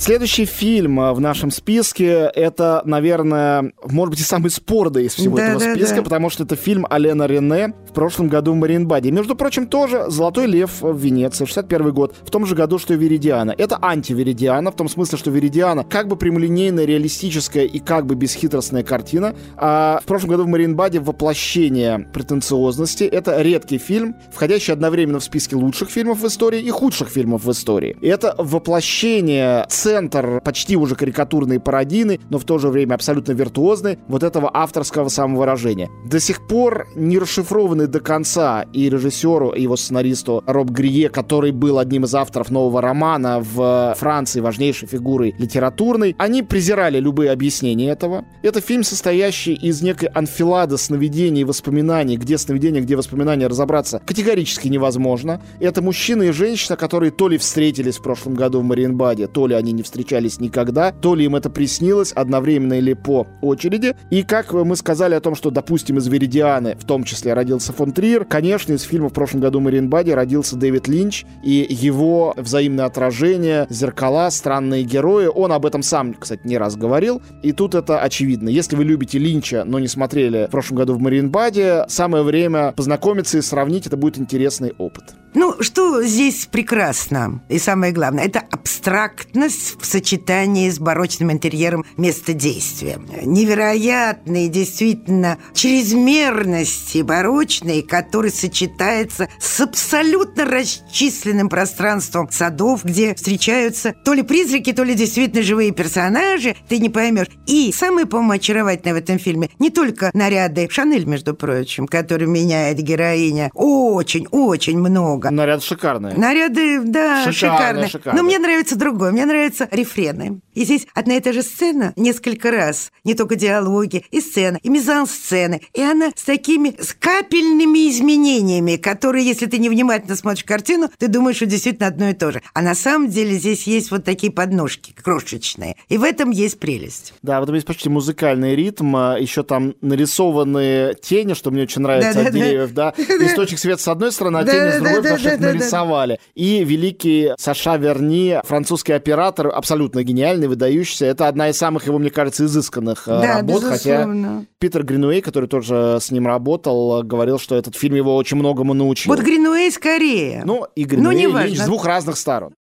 A: Следующий фильм э, в нашем списке — это, наверное, может быть, и самый спорный из всего да, этого да, списка, да. потому что это фильм Алена Рене в прошлом году в Мариенбаде. Между прочим, тоже «Золотой лев» в Венеции, 61 год, в том же году, что и «Веридиана». Это анти-Веридиана, в том смысле, что «Веридиана» как бы прямолинейная, реалистическая и как бы бесхитростная картина, а в прошлом году в Мариенбаде воплощение претенциозности. Это редкий фильм, входящий одновременно в списке лучших фильмов в истории и худших фильмов в истории. Это воплощение цели центр почти уже карикатурной пародийный, но в то же время абсолютно виртуозный вот этого авторского самовыражения. До сих пор не расшифрованный до конца и режиссеру, и его сценаристу Роб Грие, который был одним из авторов нового романа в Франции, важнейшей фигурой литературной, они презирали любые объяснения этого. Это фильм, состоящий из некой анфилады сновидений и воспоминаний, где сновидения, где воспоминания разобраться категорически невозможно. Это мужчина и женщина, которые то ли встретились в прошлом году в Мариенбаде, то ли они они не встречались никогда, то ли им это приснилось одновременно или по очереди. И как мы сказали о том, что, допустим, из Веридианы в том числе родился фон Триер, конечно, из фильма в прошлом году Марин Бади родился Дэвид Линч, и его взаимное отражение, зеркала, странные герои, он об этом сам, кстати, не раз говорил, и тут это очевидно. Если вы любите Линча, но не смотрели в прошлом году в Маринбаде, самое время познакомиться и сравнить, это будет интересный опыт.
B: Ну, что здесь прекрасно, и самое главное, это абстрактность в сочетании с барочным интерьером места действия. Невероятные, действительно, чрезмерности барочной, который сочетается с абсолютно расчисленным пространством садов, где встречаются то ли призраки, то ли действительно живые персонажи, ты не поймешь. И самое, по-моему, очаровательное в этом фильме не только наряды Шанель, между прочим, который меняет героиня очень-очень много,
A: много. Наряд шикарный.
B: Наряды, да, шикарные. шикарные. шикарные. Но мне нравится другое. Мне нравятся рефрены. И здесь одна и та же сцена несколько раз. Не только диалоги, и сцена, и мизансцены. И она с такими с капельными изменениями, которые, если ты невнимательно смотришь картину, ты думаешь, что действительно одно и то же. А на самом деле здесь есть вот такие подножки крошечные. И в этом есть прелесть.
A: Да, в этом есть почти музыкальный ритм. А Еще там нарисованные тени, что мне очень нравится да, от да, деревьев. Да. да. Источник света с одной стороны, а тени с другой, потому что их нарисовали. И великий Саша Верни, французский оператор, абсолютно гениальный, выдающийся. Это одна из самых его, мне кажется, изысканных э, да, работ. Безусловно. Хотя Питер Гринуэй, который тоже с ним работал, говорил, что этот фильм его очень многому научил.
B: Вот Гринуэй скорее.
A: Ну, и Гринуэй ну, и с двух разных сторон.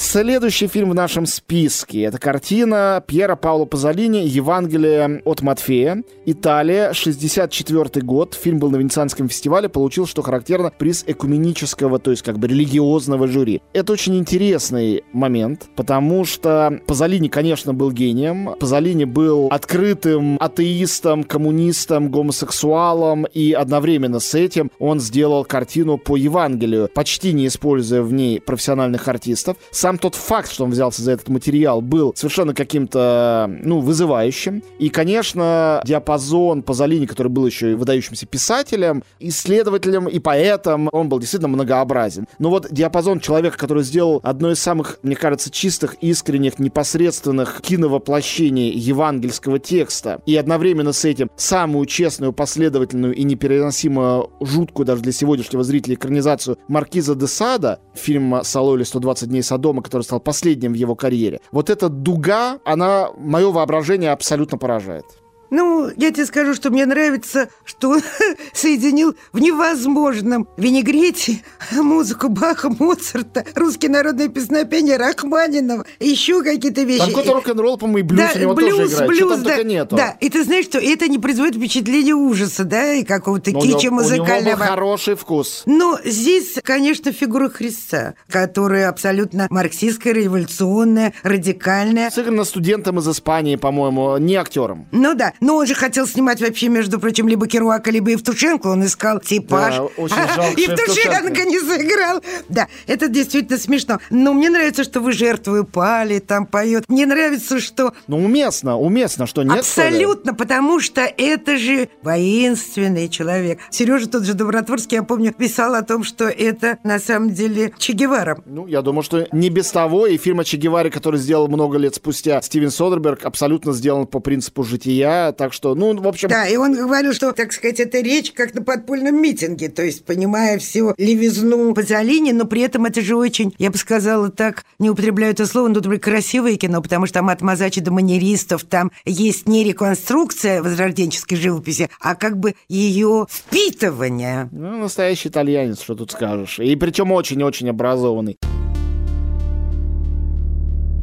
A: Следующий фильм в нашем списке – это картина Пьера Пауло Пазолини «Евангелие от Матфея». Италия, 64 год. Фильм был на Венецианском фестивале, получил, что характерно, приз экуменического, то есть как бы религиозного жюри. Это очень интересный момент, потому что Пазолини, конечно, был гением. Пазолини был открытым атеистом, коммунистом, гомосексуалом, и одновременно с этим он сделал картину по Евангелию, почти не используя в ней профессиональных артистов сам тот факт, что он взялся за этот материал, был совершенно каким-то, ну, вызывающим. И, конечно, диапазон Пазолини, который был еще и выдающимся писателем, исследователем и поэтом, он был действительно многообразен. Но вот диапазон человека, который сделал одно из самых, мне кажется, чистых, искренних, непосредственных киновоплощений евангельского текста, и одновременно с этим самую честную, последовательную и непереносимо жуткую даже для сегодняшнего зрителя экранизацию Маркиза де Сада, фильм «Соло или 120 дней Содома», альбома, который стал последним в его карьере. Вот эта дуга, она мое воображение абсолютно поражает.
B: Ну, я тебе скажу, что мне нравится, что он соединил в невозможном винегрете музыку Баха, Моцарта, русские народные песнопения Рахманинова, еще какие-то вещи. Там
A: какой-то рок-н-ролл, по-моему, и блюз да, у него блюз, тоже играет. Блюз, да, нету.
B: Да, и ты знаешь, что это не производит впечатление ужаса, да, и какого-то кича музыкального. У него
A: был хороший вкус.
B: Но здесь, конечно, фигура Христа, которая абсолютно марксистская, революционная, радикальная.
A: Сыграна студентом из Испании, по-моему, не актером.
B: Ну да, но он же хотел снимать вообще, между прочим, либо Керуака, либо Евтушенко. Он искал типаж. Да,
A: очень жалко,
B: Евтушенко не сыграл. Да, это действительно смешно. Но мне нравится, что вы жертвы пали, там поет. Мне нравится, что...
A: Ну, уместно, уместно, что нет,
B: Абсолютно, потому что это же воинственный человек. Сережа тот же Добротворский, я помню, писал о том, что это на самом деле Че Гевара.
A: Ну, я думаю, что не без того. И фильм о Че Геваре, который сделал много лет спустя Стивен Содерберг, абсолютно сделан по принципу жития. Так что, ну, в общем...
B: Да, и он говорил, что, так сказать, это речь как на подпольном митинге, то есть понимая всю левизну Пазолини, но при этом это же очень, я бы сказала так, не употребляю это слово, но это красивое кино, потому что там от Мазачи до манеристов, там есть не реконструкция возрожденческой живописи, а как бы ее впитывание.
A: Ну, настоящий итальянец, что тут скажешь. И причем очень-очень образованный.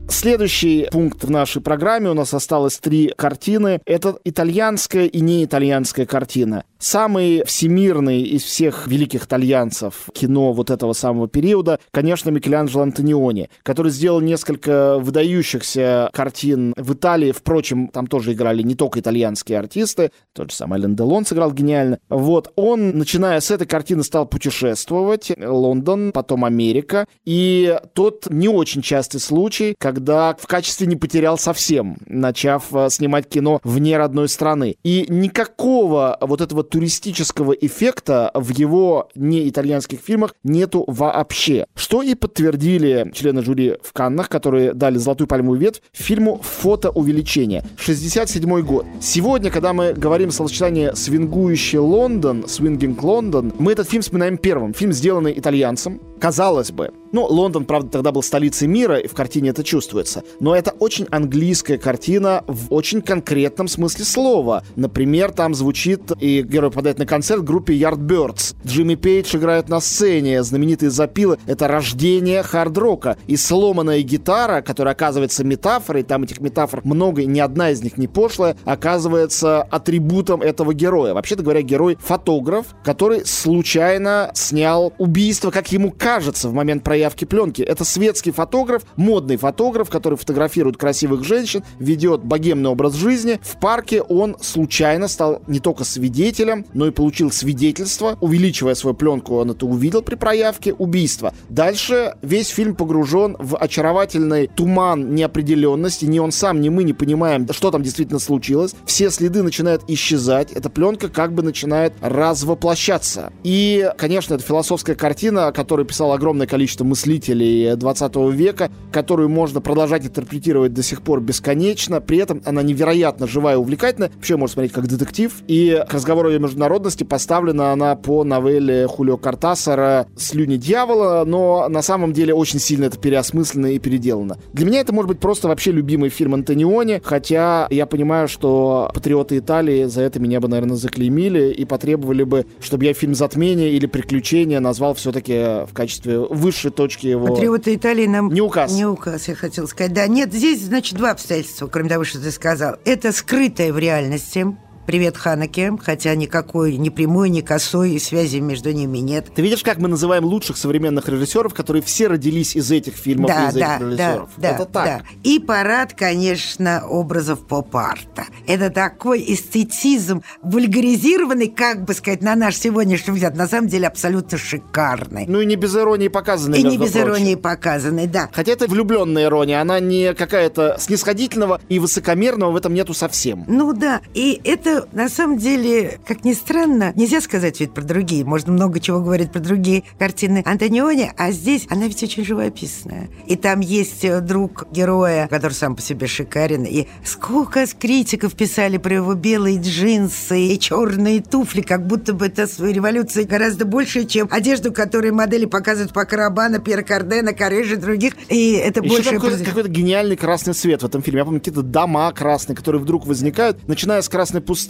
A: Следующий пункт в нашей программе, у нас осталось три картины. Это итальянская и не итальянская картина. Самый всемирный из всех великих итальянцев кино вот этого самого периода, конечно, Микеланджело Антониони, который сделал несколько выдающихся картин в Италии. Впрочем, там тоже играли не только итальянские артисты, тот же самый Элен Делон сыграл гениально. Вот, он, начиная с этой картины, стал путешествовать. Лондон, потом Америка. И тот не очень частый случай, когда в качестве не потерял совсем, начав э, снимать кино вне родной страны. И никакого вот этого туристического эффекта в его неитальянских фильмах нету вообще. Что и подтвердили члены жюри в Каннах, которые дали «Золотую пальмовую ветвь» фильму «Фотоувеличение». 67 год. Сегодня, когда мы говорим словосочетание «свингующий Лондон», «свингинг Лондон», мы этот фильм вспоминаем первым. Фильм, сделанный итальянцем. Казалось бы, ну, Лондон, правда, тогда был столицей мира, и в картине это чувствуется. Но это очень английская картина в очень конкретном смысле слова. Например, там звучит, и герой попадает на концерт группе Yardbirds. Джимми Пейдж играет на сцене, знаменитые запилы — это рождение хард-рока. И сломанная гитара, которая оказывается метафорой, там этих метафор много, и ни одна из них не пошлая, оказывается атрибутом этого героя. Вообще-то говоря, герой — фотограф, который случайно снял убийство, как ему кажется в момент проявки пленки. Это светский фотограф, модный фотограф, который фотографирует красивых женщин, ведет богемный образ жизни. В парке он случайно стал не только свидетелем, но и получил свидетельство. Увеличивая свою пленку, он это увидел при проявке убийства. Дальше весь фильм погружен в очаровательный туман неопределенности. Ни он сам, ни мы не понимаем, что там действительно случилось. Все следы начинают исчезать. Эта пленка как бы начинает развоплощаться. И, конечно, это философская картина, которую написал огромное количество мыслителей 20 века, которую можно продолжать интерпретировать до сих пор бесконечно. При этом она невероятно живая и увлекательная. Вообще можно смотреть как детектив. И к разговору о международности поставлена она по новелле Хулио Картасара «Слюни дьявола», но на самом деле очень сильно это переосмыслено и переделано. Для меня это может быть просто вообще любимый фильм Антониони, хотя я понимаю, что патриоты Италии за это меня бы, наверное, заклеймили и потребовали бы, чтобы я фильм «Затмение» или «Приключения» назвал все-таки в качестве качестве высшей точки его...
B: Патриоты Италии нам...
A: Не указ.
B: Не указ, я хотел сказать. Да, нет, здесь, значит, два обстоятельства, кроме того, что ты сказал. Это скрытое в реальности, Привет, Ханаке, хотя никакой ни прямой, ни косой связи между ними нет.
A: Ты видишь, как мы называем лучших современных режиссеров, которые все родились из этих фильмов
B: да,
A: и из
B: да,
A: этих режиссеров?
B: Да,
A: Это
B: да,
A: так.
B: Да. И парад, конечно, образов поп-арта. Это такой эстетизм, вульгаризированный, как бы сказать, на наш сегодняшний взгляд, на самом деле абсолютно шикарный.
A: Ну и не без иронии показанный,
B: И не без
A: прочим.
B: иронии показанный, да.
A: Хотя это влюбленная ирония, она не какая-то снисходительного и высокомерного в этом нету совсем.
B: Ну да, и это на самом деле как ни странно, нельзя сказать ведь про другие. Можно много чего говорить про другие картины Антониони, а здесь она ведь очень живописная. И там есть э, друг героя, который сам по себе шикарен. И сколько критиков писали про его белые джинсы и черные туфли, как будто бы это свою революцию гораздо больше, чем одежду, которую модели показывают по Карабана, Пьер Кардена, Корежи, других. И это
A: Еще
B: больше...
A: какой-то, какой-то гениальный красный цвет в этом фильме. Я помню какие-то дома красные, которые вдруг возникают, начиная с красной пустыни,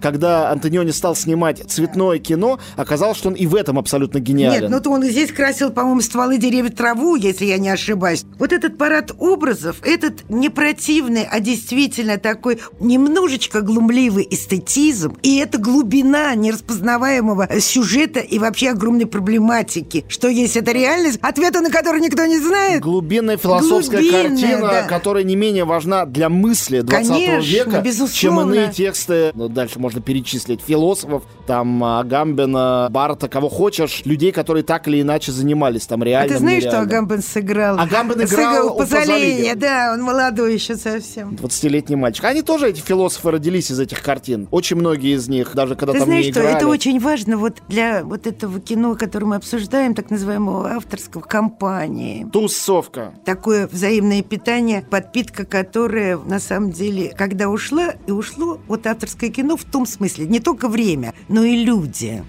A: когда когда Антониони стал снимать цветное кино, оказалось, что он и в этом абсолютно гениален.
B: Нет, ну то он здесь красил, по-моему, стволы деревьев траву, если я не ошибаюсь. Вот этот парад образов, этот не противный, а действительно такой немножечко глумливый эстетизм, и эта глубина нераспознаваемого сюжета и вообще огромной проблематики. Что есть эта реальность, ответа на которую никто не знает.
A: Глубинная философская
B: Глубинная,
A: картина,
B: да.
A: которая не менее важна для мысли 20
B: Конечно,
A: века,
B: безусловно.
A: чем иные тексты. Ну, дальше можно перечислить философов, там Агамбена, Барта, кого хочешь, людей, которые так или иначе занимались там
B: А
A: реально.
B: ты знаешь, что Агамбен сыграл?
A: Агамбен играл
B: Сыграл Пазолини, да, он молодой еще совсем.
A: 20-летний мальчик. Они тоже, эти философы, родились из этих картин. Очень многие из них, даже когда
B: Ты
A: там
B: знаешь,
A: не
B: что
A: играли.
B: это очень важно вот для вот этого кино, которое мы обсуждаем, так называемого авторского компании.
A: Тусовка.
B: Такое взаимное питание, подпитка, которая на самом деле, когда ушла, и ушло вот авторское кино в том смысле, не только время, но и люди.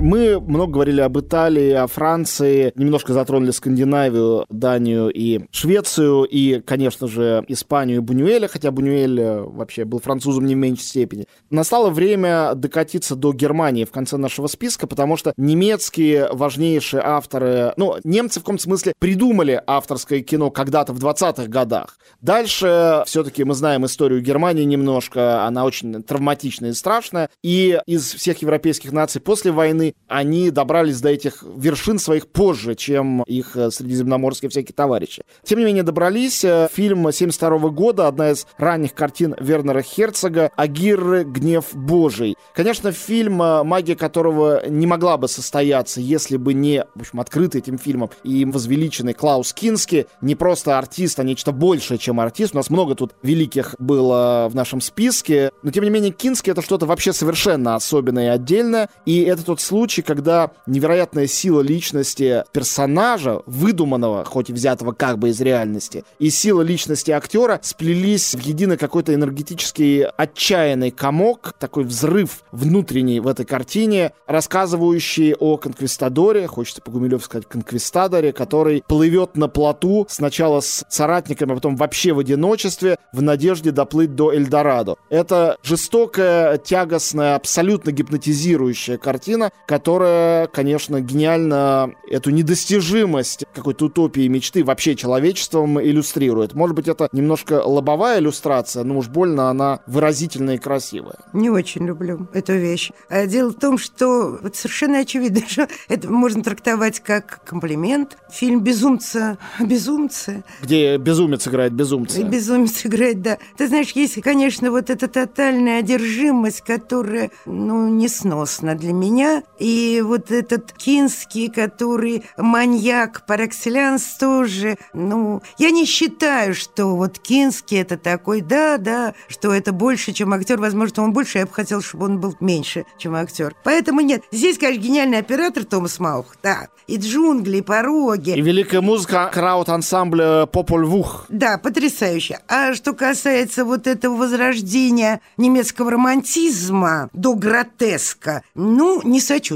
A: Мы много говорили об Италии, о Франции, немножко затронули Скандинавию, Данию и Швецию, и, конечно же, Испанию и Бунюэля, хотя Бунюэль э, вообще был французом не в меньшей степени. Настало время докатиться до Германии в конце нашего списка, потому что немецкие важнейшие авторы, ну, немцы в каком смысле придумали авторское кино когда-то в 20-х годах. Дальше все-таки мы знаем историю Германии немножко, она очень травматичная и страшная, и из всех европейских наций после войны, они добрались до этих вершин своих позже, чем их э, средиземноморские всякие товарищи. Тем не менее, добрались. Э, фильм 72 года, одна из ранних картин Вернера Херцога «Агирры. Гнев Божий». Конечно, фильм, э, магия которого не могла бы состояться, если бы не, в общем, открытый этим фильмом и возвеличенный Клаус Кински, не просто артист, а нечто большее, чем артист. У нас много тут великих было в нашем списке, но тем не менее Кински это что-то вообще совершенно особенное и отдельное, и это тот случай, когда невероятная сила личности персонажа, выдуманного, хоть и взятого как бы из реальности, и сила личности актера сплелись в единый какой-то энергетический отчаянный комок, такой взрыв внутренний в этой картине, рассказывающий о конквистадоре, хочется по Гумилев сказать конквистадоре, который плывет на плоту сначала с соратниками, а потом вообще в одиночестве в надежде доплыть до Эльдорадо. Это жестокая, тягостная, абсолютно гипнотизирующая картина, которая, конечно, гениально эту недостижимость какой-то утопии мечты вообще человечеством иллюстрирует. Может быть, это немножко лобовая иллюстрация, но уж больно она выразительная и красивая.
B: Не очень люблю эту вещь. А дело в том, что вот совершенно очевидно, что это можно трактовать как комплимент. Фильм «Безумца», «Безумцы».
A: Где безумец играет безумца.
B: Безумец играет, да. Ты знаешь, есть, конечно, вот эта тотальная одержимость, которая, ну, несносна для меня. И вот этот Кинский, который маньяк excellence тоже, ну, я не считаю, что вот Кинский это такой, да, да, что это больше, чем актер. Возможно, он больше, я бы хотел, чтобы он был меньше, чем актер. Поэтому нет. Здесь, конечно, гениальный оператор Томас Маух, да. И джунгли, и пороги.
A: И великая музыка крауд-ансамбля Популь Вух.
B: Да, потрясающе. А что касается вот этого возрождения немецкого романтизма до гротеска, ну, не сочувствую.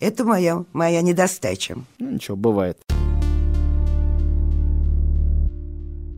B: Это моя, моя недостача.
A: Ну, ничего, бывает.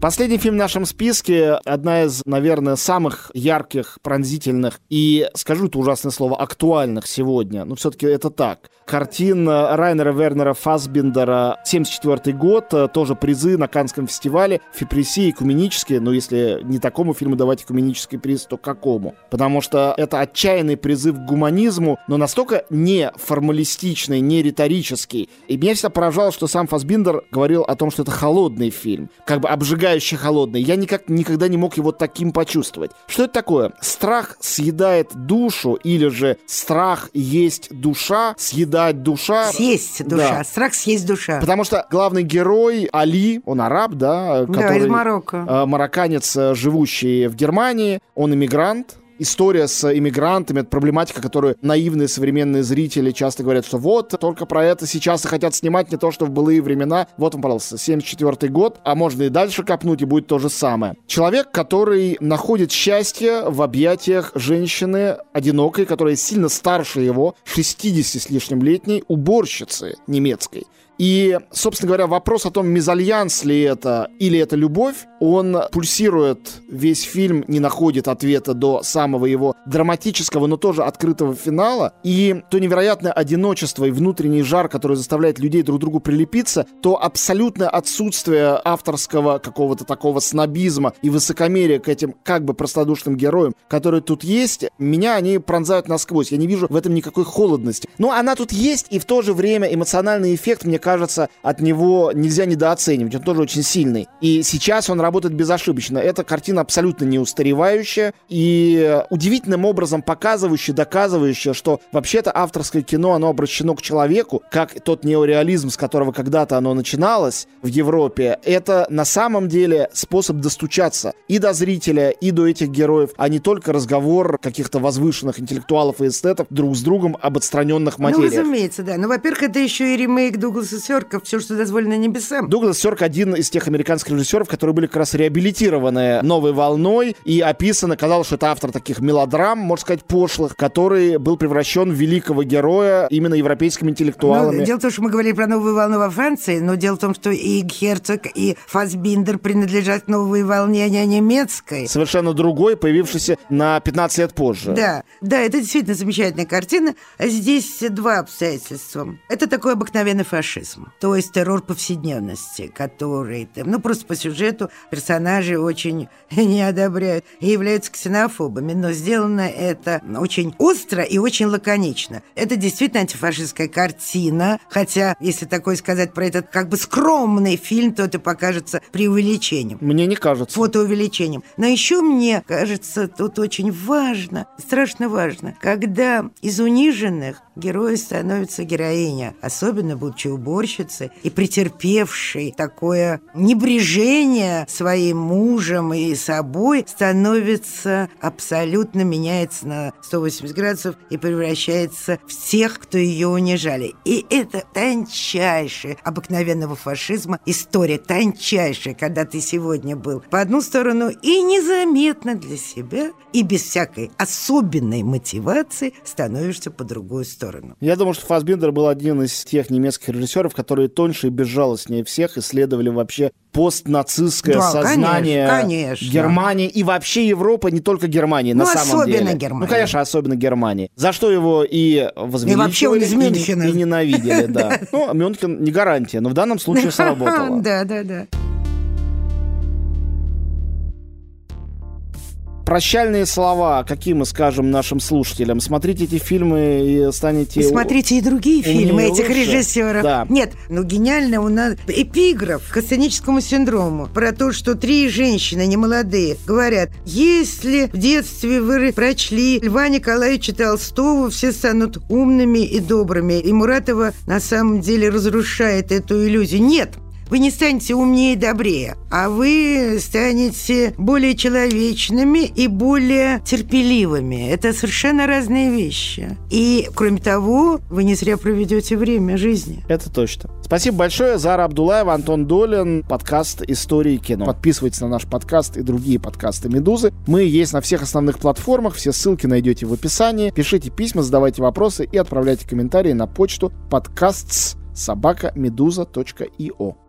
A: Последний фильм в нашем списке — одна из, наверное, самых ярких, пронзительных и, скажу это ужасное слово, актуальных сегодня. Но все-таки это так. Картина Райнера Вернера Фасбендера 74 год, тоже призы на Канском фестивале, Фипреси, экуменические, но если не такому фильму давать экуменический приз, то какому? Потому что это отчаянный призыв к гуманизму, но настолько не формалистичный, не риторический. И меня всегда поражало, что сам Фасбендер говорил о том, что это холодный фильм, как бы обжигающий обжигающе холодный. Я никак никогда не мог его таким почувствовать. Что это такое? Страх съедает душу или же страх есть душа, съедать душа.
B: Съесть душа. Да. Страх съесть душа.
A: Потому что главный герой Али, он араб, да?
B: Который, да, из Марокко.
A: Э, марокканец, э, живущий в Германии. Он иммигрант, история с иммигрантами, это проблематика, которую наивные современные зрители часто говорят, что вот, только про это сейчас и хотят снимать, не то, что в былые времена. Вот он, пожалуйста, 74 год, а можно и дальше копнуть, и будет то же самое. Человек, который находит счастье в объятиях женщины одинокой, которая сильно старше его, 60 с лишним летней, уборщицы немецкой. И, собственно говоря, вопрос о том, мезальянс ли это или это любовь, он пульсирует весь фильм, не находит ответа до самого его драматического, но тоже открытого финала. И то невероятное одиночество и внутренний жар, который заставляет людей друг другу прилепиться, то абсолютное отсутствие авторского какого-то такого снобизма и высокомерия к этим как бы простодушным героям, которые тут есть, меня они пронзают насквозь. Я не вижу в этом никакой холодности. Но она тут есть, и в то же время эмоциональный эффект, мне кажется, от него нельзя недооценивать. Он тоже очень сильный. И сейчас он работает безошибочно. Эта картина абсолютно не устаревающая и удивительным образом показывающая, доказывающая, что вообще-то авторское кино, оно обращено к человеку, как тот неореализм, с которого когда-то оно начиналось в Европе, это на самом деле способ достучаться и до зрителя, и до этих героев, а не только разговор каких-то возвышенных интеллектуалов и эстетов друг с другом об отстраненных ну, материях.
B: Ну, разумеется, да. Ну, во-первых, это еще и ремейк Дугласа Сёрка «Все, что дозволено небесам».
A: Дуглас Сёрк один из тех американских режиссеров, которые были как раз реабилитированы новой волной и описаны, казалось, что это автор таких мелодрам, можно сказать, пошлых, который был превращен в великого героя именно европейскими интеллектуалами.
B: Ну, дело в том, что мы говорили про новую волну во Франции, но дело в том, что и Герцог, и Фасбиндер принадлежат новой волне, а не немецкой.
A: Совершенно другой, появившийся на 15 лет позже.
B: Да, да, это действительно замечательная картина. Здесь два обстоятельства. Это такой обыкновенный фашист фашизм. То есть террор повседневности, который, ну, просто по сюжету персонажи очень не одобряют и являются ксенофобами. Но сделано это очень остро и очень лаконично. Это действительно антифашистская картина, хотя, если такое сказать про этот как бы скромный фильм, то это покажется преувеличением.
A: Мне не кажется.
B: Фотоувеличением. Но еще мне кажется, тут очень важно, страшно важно, когда из униженных героя становится героиня, особенно будучи уборщицей и претерпевшей такое небрежение своим мужем и собой, становится абсолютно меняется на 180 градусов и превращается в тех, кто ее унижали. И это тончайшая обыкновенного фашизма история, тончайшая, когда ты сегодня был по одну сторону и незаметно для себя, и без всякой особенной мотивации становишься по другую сторону.
A: Я думаю, что Фасбиндер был один из тех немецких режиссеров, которые тоньше и безжалостнее всех исследовали вообще постнацистское да, сознание
B: конечно, конечно.
A: Германии и вообще Европы, не только Германии, ну, на самом деле.
B: особенно Германии.
A: Ну, конечно, особенно Германии. За что его и возвеличивали, и, и, и ненавидели, да. Ну, Мюнхен не гарантия, но в данном случае сработало.
B: Да, да, да.
A: Прощальные слова, какие мы скажем нашим слушателям? Смотрите эти фильмы и станете... И
B: смотрите и другие фильмы этих лучше. режиссеров. Да. Нет, ну гениально у нас эпиграф к сценическому синдрому про то, что три женщины немолодые говорят, если в детстве вы прочли Льва Николаевича Толстого, все станут умными и добрыми. И Муратова на самом деле разрушает эту иллюзию. Нет, вы не станете умнее и добрее, а вы станете более человечными и более терпеливыми. Это совершенно разные вещи. И, кроме того, вы не зря проведете время жизни.
A: Это точно. Спасибо большое. Зара Абдулаева, Антон Долин, подкаст «Истории кино». Подписывайтесь на наш подкаст и другие подкасты «Медузы». Мы есть на всех основных платформах, все ссылки найдете в описании. Пишите письма, задавайте вопросы и отправляйте комментарии на почту подкастс собака медуза.io.